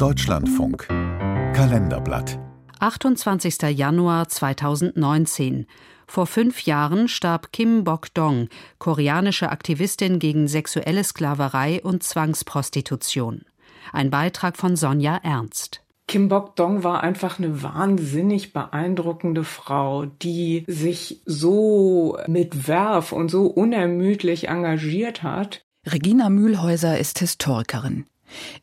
Deutschlandfunk Kalenderblatt 28. Januar 2019. Vor fünf Jahren starb Kim Bok-dong, koreanische Aktivistin gegen sexuelle Sklaverei und Zwangsprostitution. Ein Beitrag von Sonja Ernst. Kim Bok-dong war einfach eine wahnsinnig beeindruckende Frau, die sich so mit Werf und so unermüdlich engagiert hat. Regina Mühlhäuser ist Historikerin.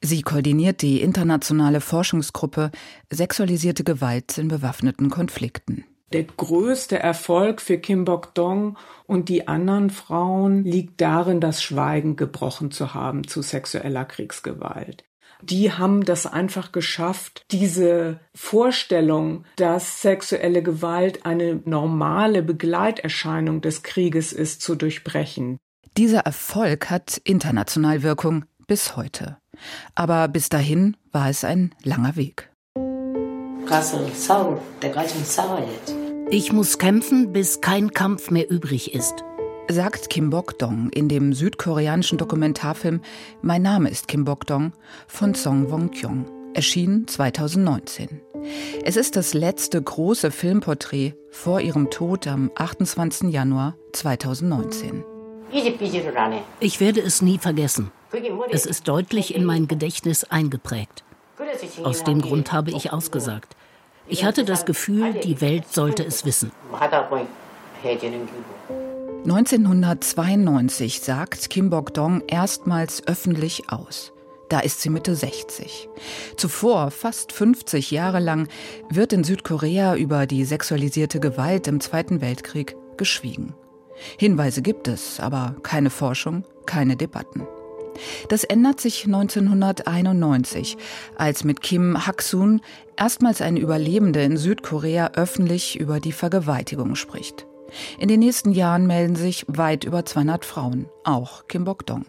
Sie koordiniert die internationale Forschungsgruppe Sexualisierte Gewalt in bewaffneten Konflikten. Der größte Erfolg für Kim Bok-dong und die anderen Frauen liegt darin, das Schweigen gebrochen zu haben zu sexueller Kriegsgewalt die haben das einfach geschafft, diese Vorstellung, dass sexuelle Gewalt eine normale Begleiterscheinung des Krieges ist, zu durchbrechen. Dieser Erfolg hat international Wirkung bis heute. Aber bis dahin war es ein langer Weg. Ich muss kämpfen, bis kein Kampf mehr übrig ist sagt Kim Bok-dong in dem südkoreanischen Dokumentarfilm Mein Name ist Kim Bok-dong von Song Wong-kyung, erschienen 2019. Es ist das letzte große Filmporträt vor ihrem Tod am 28. Januar 2019. Ich werde es nie vergessen. Es ist deutlich in mein Gedächtnis eingeprägt. Aus dem Grund habe ich ausgesagt. Ich hatte das Gefühl, die Welt sollte es wissen. 1992 sagt Kim Bok-dong erstmals öffentlich aus. Da ist sie Mitte 60. Zuvor, fast 50 Jahre lang, wird in Südkorea über die sexualisierte Gewalt im Zweiten Weltkrieg geschwiegen. Hinweise gibt es, aber keine Forschung, keine Debatten. Das ändert sich 1991, als mit Kim Hak-sun erstmals ein Überlebender in Südkorea öffentlich über die Vergewaltigung spricht. In den nächsten Jahren melden sich weit über 200 Frauen, auch Kim Bok-dong.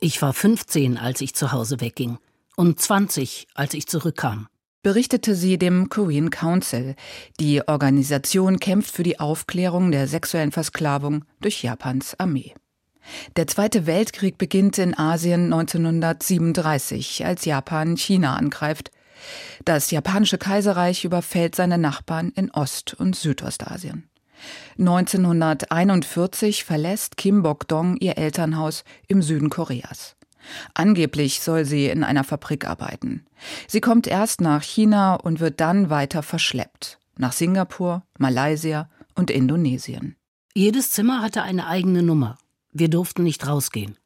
Ich war 15, als ich zu Hause wegging und 20, als ich zurückkam. Berichtete sie dem Korean Council. Die Organisation kämpft für die Aufklärung der sexuellen Versklavung durch Japans Armee. Der Zweite Weltkrieg beginnt in Asien 1937, als Japan China angreift. Das japanische Kaiserreich überfällt seine Nachbarn in Ost- und Südostasien. 1941 verlässt Kim Bok-dong ihr Elternhaus im Süden Koreas. Angeblich soll sie in einer Fabrik arbeiten. Sie kommt erst nach China und wird dann weiter verschleppt. Nach Singapur, Malaysia und Indonesien. Jedes Zimmer hatte eine eigene Nummer. Wir durften nicht rausgehen.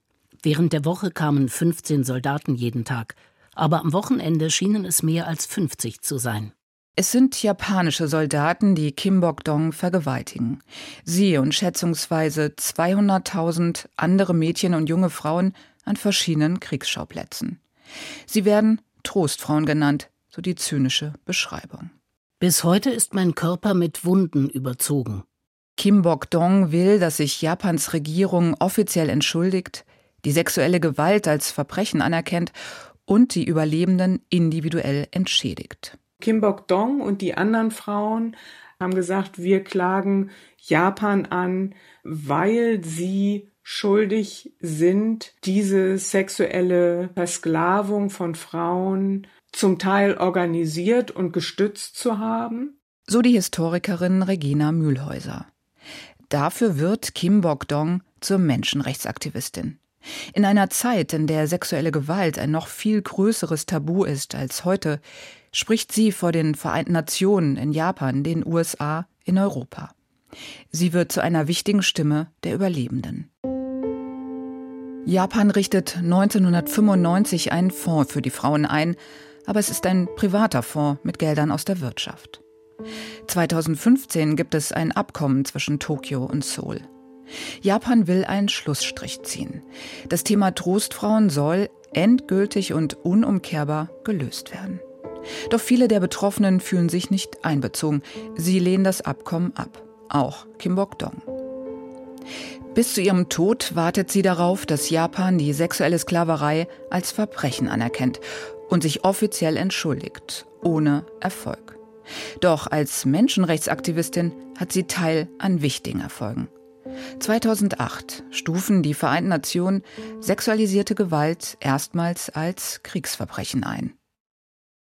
Während der Woche kamen 15 Soldaten jeden Tag, aber am Wochenende schienen es mehr als 50 zu sein. Es sind japanische Soldaten, die Kim Bok-dong vergewaltigen. Sie und schätzungsweise 200.000 andere Mädchen und junge Frauen an verschiedenen Kriegsschauplätzen. Sie werden Trostfrauen genannt, so die zynische Beschreibung. Bis heute ist mein Körper mit Wunden überzogen. Kim Bok-dong will, dass sich Japans Regierung offiziell entschuldigt, die sexuelle Gewalt als Verbrechen anerkennt und die Überlebenden individuell entschädigt. Kim Bok-dong und die anderen Frauen haben gesagt, wir klagen Japan an, weil sie schuldig sind, diese sexuelle Versklavung von Frauen zum Teil organisiert und gestützt zu haben. So die Historikerin Regina Mühlhäuser. Dafür wird Kim Bok-dong zur Menschenrechtsaktivistin. In einer Zeit, in der sexuelle Gewalt ein noch viel größeres Tabu ist als heute, spricht sie vor den Vereinten Nationen in Japan, den USA, in Europa. Sie wird zu einer wichtigen Stimme der Überlebenden. Japan richtet 1995 einen Fonds für die Frauen ein, aber es ist ein privater Fonds mit Geldern aus der Wirtschaft. 2015 gibt es ein Abkommen zwischen Tokio und Seoul. Japan will einen Schlussstrich ziehen. Das Thema Trostfrauen soll endgültig und unumkehrbar gelöst werden. Doch viele der Betroffenen fühlen sich nicht einbezogen. Sie lehnen das Abkommen ab. Auch Kim Bok-dong. Bis zu ihrem Tod wartet sie darauf, dass Japan die sexuelle Sklaverei als Verbrechen anerkennt und sich offiziell entschuldigt, ohne Erfolg. Doch als Menschenrechtsaktivistin hat sie Teil an wichtigen Erfolgen. 2008 stufen die Vereinten Nationen sexualisierte Gewalt erstmals als Kriegsverbrechen ein.